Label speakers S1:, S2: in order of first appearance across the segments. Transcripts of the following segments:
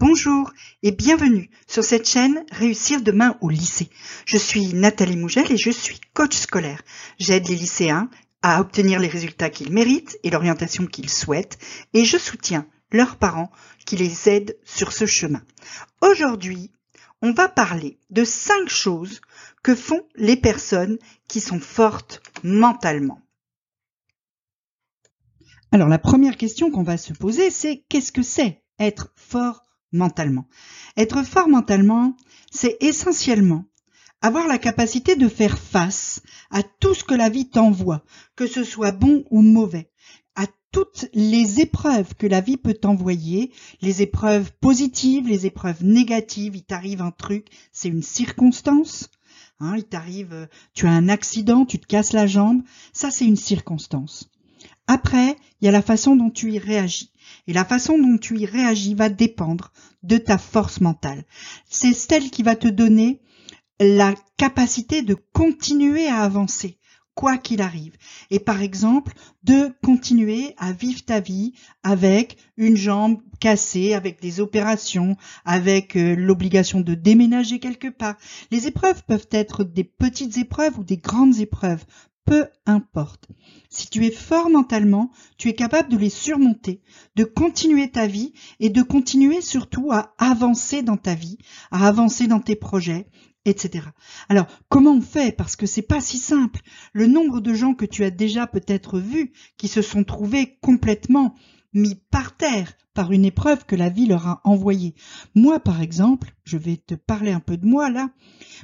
S1: Bonjour et bienvenue sur cette chaîne Réussir demain au lycée. Je suis Nathalie Mougel et je suis coach scolaire. J'aide les lycéens à obtenir les résultats qu'ils méritent et l'orientation qu'ils souhaitent et je soutiens leurs parents qui les aident sur ce chemin. Aujourd'hui, on va parler de cinq choses que font les personnes qui sont fortes mentalement. Alors la première question qu'on va se poser, c'est qu'est-ce que c'est être fort mentalement. Être fort mentalement, c'est essentiellement avoir la capacité de faire face à tout ce que la vie t'envoie, que ce soit bon ou mauvais, à toutes les épreuves que la vie peut t'envoyer, les épreuves positives, les épreuves négatives, il t'arrive un truc, c'est une circonstance, hein, il t'arrive, tu as un accident, tu te casses la jambe, ça c'est une circonstance. Après, il y a la façon dont tu y réagis. Et la façon dont tu y réagis va dépendre de ta force mentale. C'est celle qui va te donner la capacité de continuer à avancer, quoi qu'il arrive. Et par exemple, de continuer à vivre ta vie avec une jambe cassée, avec des opérations, avec euh, l'obligation de déménager quelque part. Les épreuves peuvent être des petites épreuves ou des grandes épreuves peu importe. Si tu es fort mentalement, tu es capable de les surmonter, de continuer ta vie et de continuer surtout à avancer dans ta vie, à avancer dans tes projets, etc. Alors, comment on fait? Parce que c'est pas si simple. Le nombre de gens que tu as déjà peut-être vus qui se sont trouvés complètement mis par terre par une épreuve que la vie leur a envoyée. Moi, par exemple, je vais te parler un peu de moi là.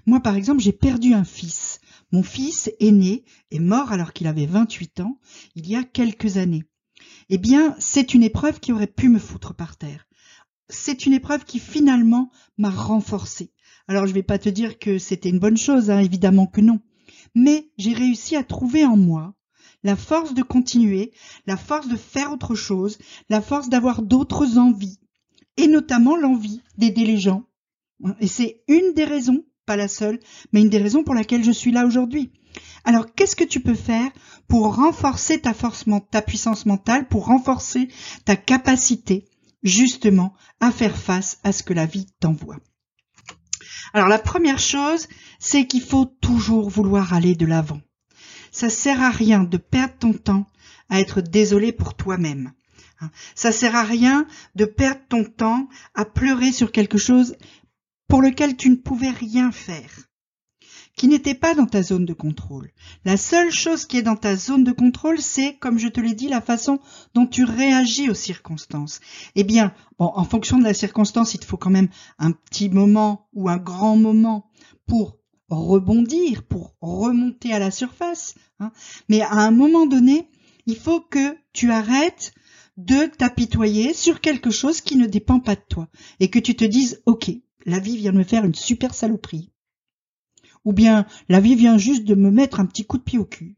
S1: Moi, par exemple, j'ai perdu un fils. Mon fils aîné est mort alors qu'il avait 28 ans, il y a quelques années. Eh bien, c'est une épreuve qui aurait pu me foutre par terre. C'est une épreuve qui finalement m'a renforcé. Alors je ne vais pas te dire que c'était une bonne chose, hein, évidemment que non. Mais j'ai réussi à trouver en moi la force de continuer, la force de faire autre chose, la force d'avoir d'autres envies, et notamment l'envie d'aider les gens. Et c'est une des raisons pas la seule, mais une des raisons pour laquelle je suis là aujourd'hui. Alors, qu'est-ce que tu peux faire pour renforcer ta force, ta puissance mentale, pour renforcer ta capacité, justement, à faire face à ce que la vie t'envoie? Alors, la première chose, c'est qu'il faut toujours vouloir aller de l'avant. Ça sert à rien de perdre ton temps à être désolé pour toi-même. Hein? Ça sert à rien de perdre ton temps à pleurer sur quelque chose pour lequel tu ne pouvais rien faire, qui n'était pas dans ta zone de contrôle. La seule chose qui est dans ta zone de contrôle, c'est, comme je te l'ai dit, la façon dont tu réagis aux circonstances. Eh bien, bon, en fonction de la circonstance, il te faut quand même un petit moment ou un grand moment pour rebondir, pour remonter à la surface. Hein. Mais à un moment donné, il faut que tu arrêtes de t'apitoyer sur quelque chose qui ne dépend pas de toi et que tu te dises, OK, la vie vient de me faire une super saloperie. Ou bien la vie vient juste de me mettre un petit coup de pied au cul.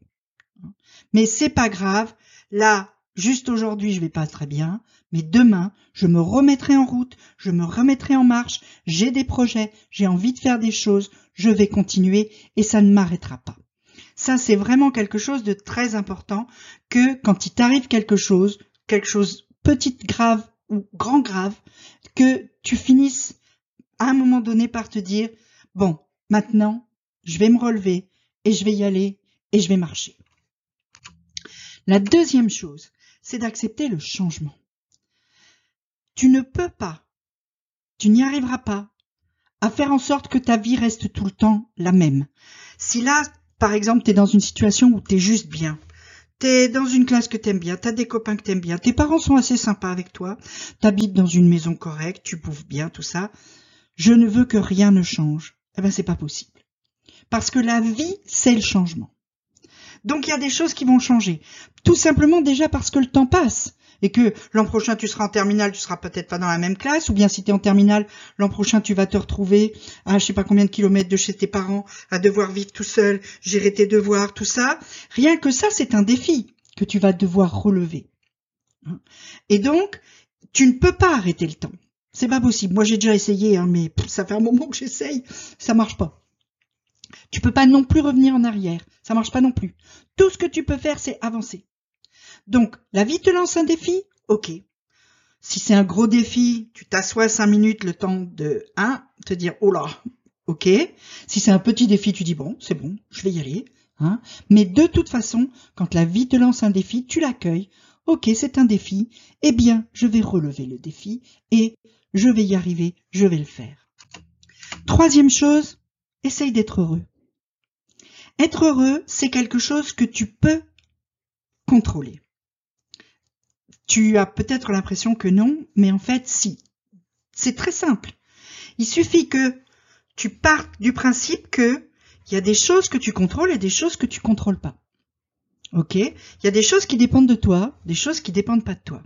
S1: Mais c'est pas grave. Là, juste aujourd'hui, je vais pas très bien, mais demain, je me remettrai en route, je me remettrai en marche, j'ai des projets, j'ai envie de faire des choses, je vais continuer et ça ne m'arrêtera pas. Ça, c'est vraiment quelque chose de très important que quand il t'arrive quelque chose, quelque chose petite grave ou grand grave, que tu finisses à un moment donné par te dire, bon, maintenant, je vais me relever et je vais y aller et je vais marcher. La deuxième chose, c'est d'accepter le changement. Tu ne peux pas, tu n'y arriveras pas à faire en sorte que ta vie reste tout le temps la même. Si là, par exemple, tu es dans une situation où tu es juste bien, T'es dans une classe que t'aimes bien, t'as des copains que t'aimes bien, tes parents sont assez sympas avec toi, t'habites dans une maison correcte, tu bouffes bien, tout ça je ne veux que rien ne change. Eh ben, c'est pas possible. Parce que la vie, c'est le changement. Donc, il y a des choses qui vont changer. Tout simplement déjà parce que le temps passe. Et que l'an prochain, tu seras en terminale, tu seras peut-être pas dans la même classe, ou bien si tu es en terminale, l'an prochain, tu vas te retrouver à je sais pas combien de kilomètres de chez tes parents, à devoir vivre tout seul, gérer tes devoirs, tout ça. Rien que ça, c'est un défi que tu vas devoir relever. Et donc, tu ne peux pas arrêter le temps. C'est pas possible. Moi, j'ai déjà essayé, hein, mais ça fait un moment que j'essaye, ça marche pas. Tu peux pas non plus revenir en arrière. Ça marche pas non plus. Tout ce que tu peux faire, c'est avancer. Donc, la vie te lance un défi, ok. Si c'est un gros défi, tu t'assois cinq minutes le temps de, te dire, oh là, ok. Si c'est un petit défi, tu dis, bon, c'est bon, je vais y aller. Hein. Mais de toute façon, quand la vie te lance un défi, tu l'accueilles. Ok, c'est un défi. Eh bien, je vais relever le défi et je vais y arriver, je vais le faire. Troisième chose, essaye d'être heureux. Être heureux, c'est quelque chose que tu peux contrôler. Tu as peut-être l'impression que non, mais en fait, si. C'est très simple. Il suffit que tu partes du principe que il y a des choses que tu contrôles et des choses que tu contrôles pas. Ok? Il y a des choses qui dépendent de toi, des choses qui dépendent pas de toi.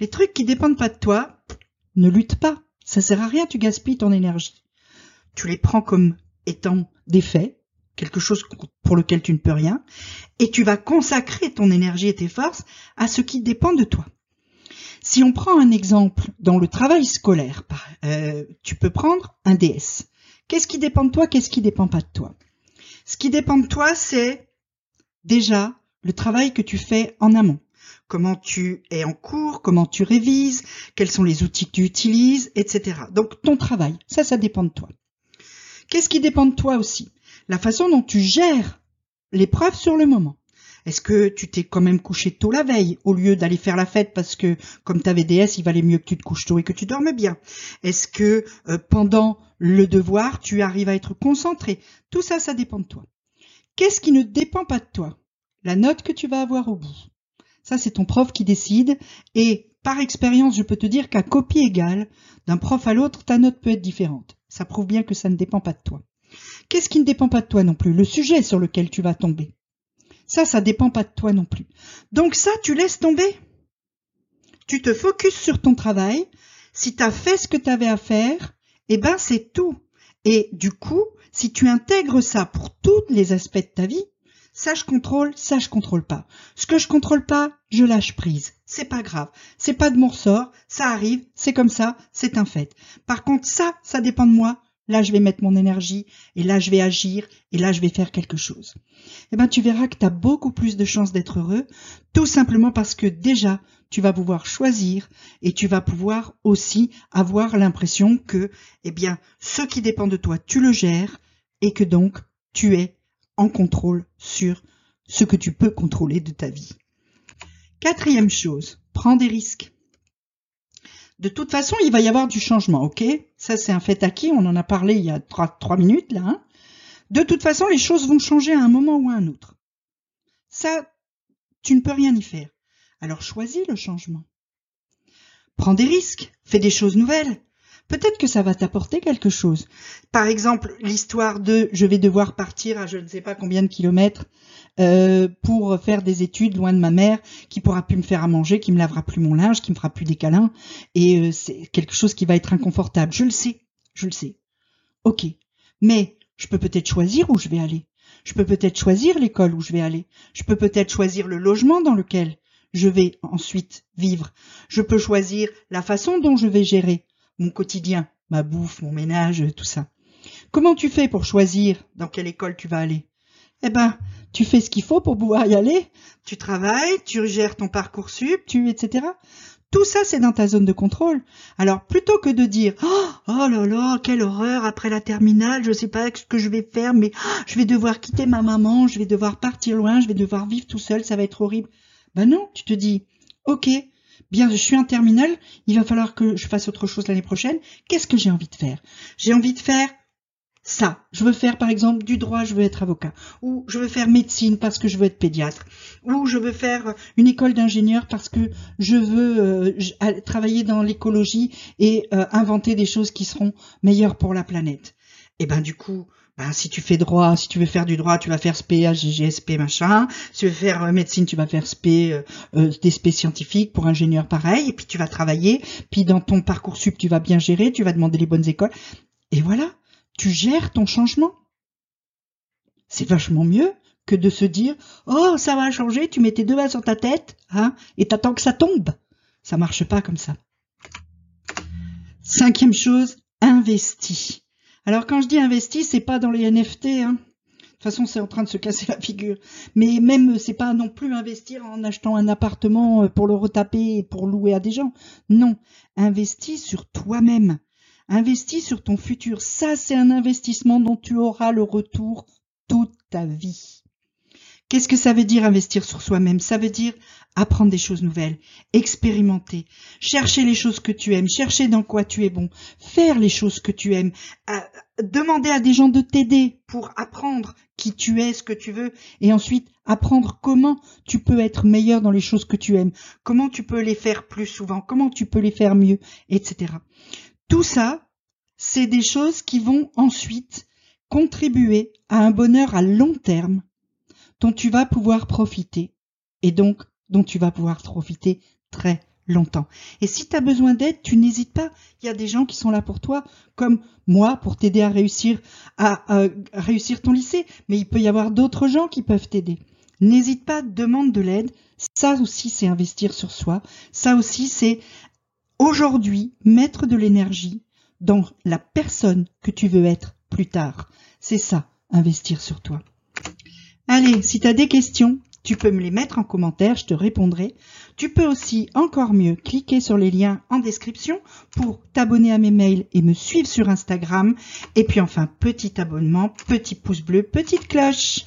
S1: Les trucs qui dépendent pas de toi, ne lutte pas. Ça sert à rien, tu gaspilles ton énergie. Tu les prends comme étant des faits, quelque chose pour lequel tu ne peux rien, et tu vas consacrer ton énergie et tes forces à ce qui dépend de toi. Si on prend un exemple dans le travail scolaire, euh, tu peux prendre un DS. Qu'est-ce qui dépend de toi, qu'est-ce qui dépend pas de toi? Ce qui dépend de toi, c'est déjà le travail que tu fais en amont. Comment tu es en cours, comment tu révises, quels sont les outils que tu utilises, etc. Donc ton travail, ça, ça dépend de toi. Qu'est-ce qui dépend de toi aussi? La façon dont tu gères l'épreuve sur le moment. Est-ce que tu t'es quand même couché tôt la veille au lieu d'aller faire la fête parce que comme tu avais DS, il valait mieux que tu te couches tôt et que tu dormes bien? Est-ce que euh, pendant le devoir, tu arrives à être concentré? Tout ça, ça dépend de toi. Qu'est-ce qui ne dépend pas de toi? La note que tu vas avoir au bout. Ça, c'est ton prof qui décide et par expérience, je peux te dire qu'à copie égale, d'un prof à l'autre, ta note peut être différente. Ça prouve bien que ça ne dépend pas de toi. Qu'est-ce qui ne dépend pas de toi non plus? Le sujet sur lequel tu vas tomber. Ça, ça dépend pas de toi non plus. Donc ça, tu laisses tomber. Tu te focuses sur ton travail. Si tu as fait ce que tu avais à faire, eh ben c'est tout. Et du coup, si tu intègres ça pour tous les aspects de ta vie, ça je contrôle, ça je contrôle pas. Ce que je contrôle pas, je lâche prise. C'est pas grave. C'est pas de mon ressort. Ça arrive. C'est comme ça. C'est un fait. Par contre, ça, ça dépend de moi. Là, je vais mettre mon énergie et là, je vais agir et là, je vais faire quelque chose. Eh ben, tu verras que tu as beaucoup plus de chances d'être heureux, tout simplement parce que déjà, tu vas pouvoir choisir et tu vas pouvoir aussi avoir l'impression que, eh bien, ce qui dépend de toi, tu le gères et que donc, tu es en contrôle sur ce que tu peux contrôler de ta vie. Quatrième chose, prends des risques. De toute façon, il va y avoir du changement, ok? Ça, c'est un fait acquis, on en a parlé il y a trois, minutes, là. Hein. de toute façon, les choses vont changer à un moment ou à un autre. Ça, tu ne peux rien y faire. Alors choisis le changement. Prends des risques, fais des choses nouvelles. Peut-être que ça va t'apporter quelque chose. Par exemple, l'histoire de je vais devoir partir à je ne sais pas combien de kilomètres euh, pour faire des études loin de ma mère, qui pourra plus me faire à manger, qui me lavera plus mon linge, qui me fera plus des câlins, et euh, c'est quelque chose qui va être inconfortable. Je le sais, je le sais. Ok, mais je peux peut-être choisir où je vais aller. Je peux peut-être choisir l'école où je vais aller. Je peux peut-être choisir le logement dans lequel je vais ensuite vivre. Je peux choisir la façon dont je vais gérer mon quotidien, ma bouffe, mon ménage, tout ça. Comment tu fais pour choisir dans quelle école tu vas aller? Eh ben, tu fais ce qu'il faut pour pouvoir y aller. Tu travailles, tu gères ton parcours sup, tu, etc. Tout ça, c'est dans ta zone de contrôle. Alors, plutôt que de dire oh, oh là là, quelle horreur après la terminale, je sais pas ce que je vais faire, mais oh, je vais devoir quitter ma maman, je vais devoir partir loin, je vais devoir vivre tout seul, ça va être horrible. Ben non, tu te dis ok, bien, je suis en terminale, il va falloir que je fasse autre chose l'année prochaine. Qu'est-ce que j'ai envie de faire? J'ai envie de faire ça. Je veux faire par exemple du droit, je veux être avocat. Ou je veux faire médecine parce que je veux être pédiatre. Ou je veux faire une école d'ingénieur parce que je veux euh, travailler dans l'écologie et euh, inventer des choses qui seront meilleures pour la planète. Et ben du coup, ben, si tu fais droit, si tu veux faire du droit, tu vas faire SP, GGSP, machin. Si tu veux faire euh, médecine, tu vas faire SP, des SP scientifiques pour ingénieur pareil. Et puis tu vas travailler. Puis dans ton parcours sup, tu vas bien gérer, tu vas demander les bonnes écoles. Et voilà tu gères ton changement. C'est vachement mieux que de se dire Oh, ça va changer, tu mets tes deux mains sur ta tête, hein, et t'attends que ça tombe. Ça marche pas comme ça. Cinquième chose, investis. Alors quand je dis investis, c'est pas dans les NFT, hein. toute façon, c'est en train de se casser la figure. Mais même, c'est pas non plus investir en achetant un appartement euh, pour le retaper et pour louer à des gens. Non, investis sur toi-même. Investis sur ton futur. Ça, c'est un investissement dont tu auras le retour toute ta vie. Qu'est-ce que ça veut dire investir sur soi-même? Ça veut dire apprendre des choses nouvelles, expérimenter, chercher les choses que tu aimes, chercher dans quoi tu es bon, faire les choses que tu aimes, demander à des gens de t'aider pour apprendre qui tu es, ce que tu veux, et ensuite apprendre comment tu peux être meilleur dans les choses que tu aimes, comment tu peux les faire plus souvent, comment tu peux les faire mieux, etc. Tout ça, c'est des choses qui vont ensuite contribuer à un bonheur à long terme dont tu vas pouvoir profiter. Et donc dont tu vas pouvoir profiter très longtemps. Et si tu as besoin d'aide, tu n'hésites pas. Il y a des gens qui sont là pour toi, comme moi, pour t'aider à réussir ton lycée. Mais il peut y avoir d'autres gens qui peuvent t'aider. N'hésite pas, demande de l'aide. Ça aussi, c'est investir sur soi. Ça aussi, c'est aujourd'hui mettre de l'énergie dans la personne que tu veux être plus tard. C'est ça, investir sur toi. Allez, si tu as des questions, tu peux me les mettre en commentaire, je te répondrai. Tu peux aussi, encore mieux, cliquer sur les liens en description pour t'abonner à mes mails et me suivre sur Instagram. Et puis enfin, petit abonnement, petit pouce bleu, petite cloche.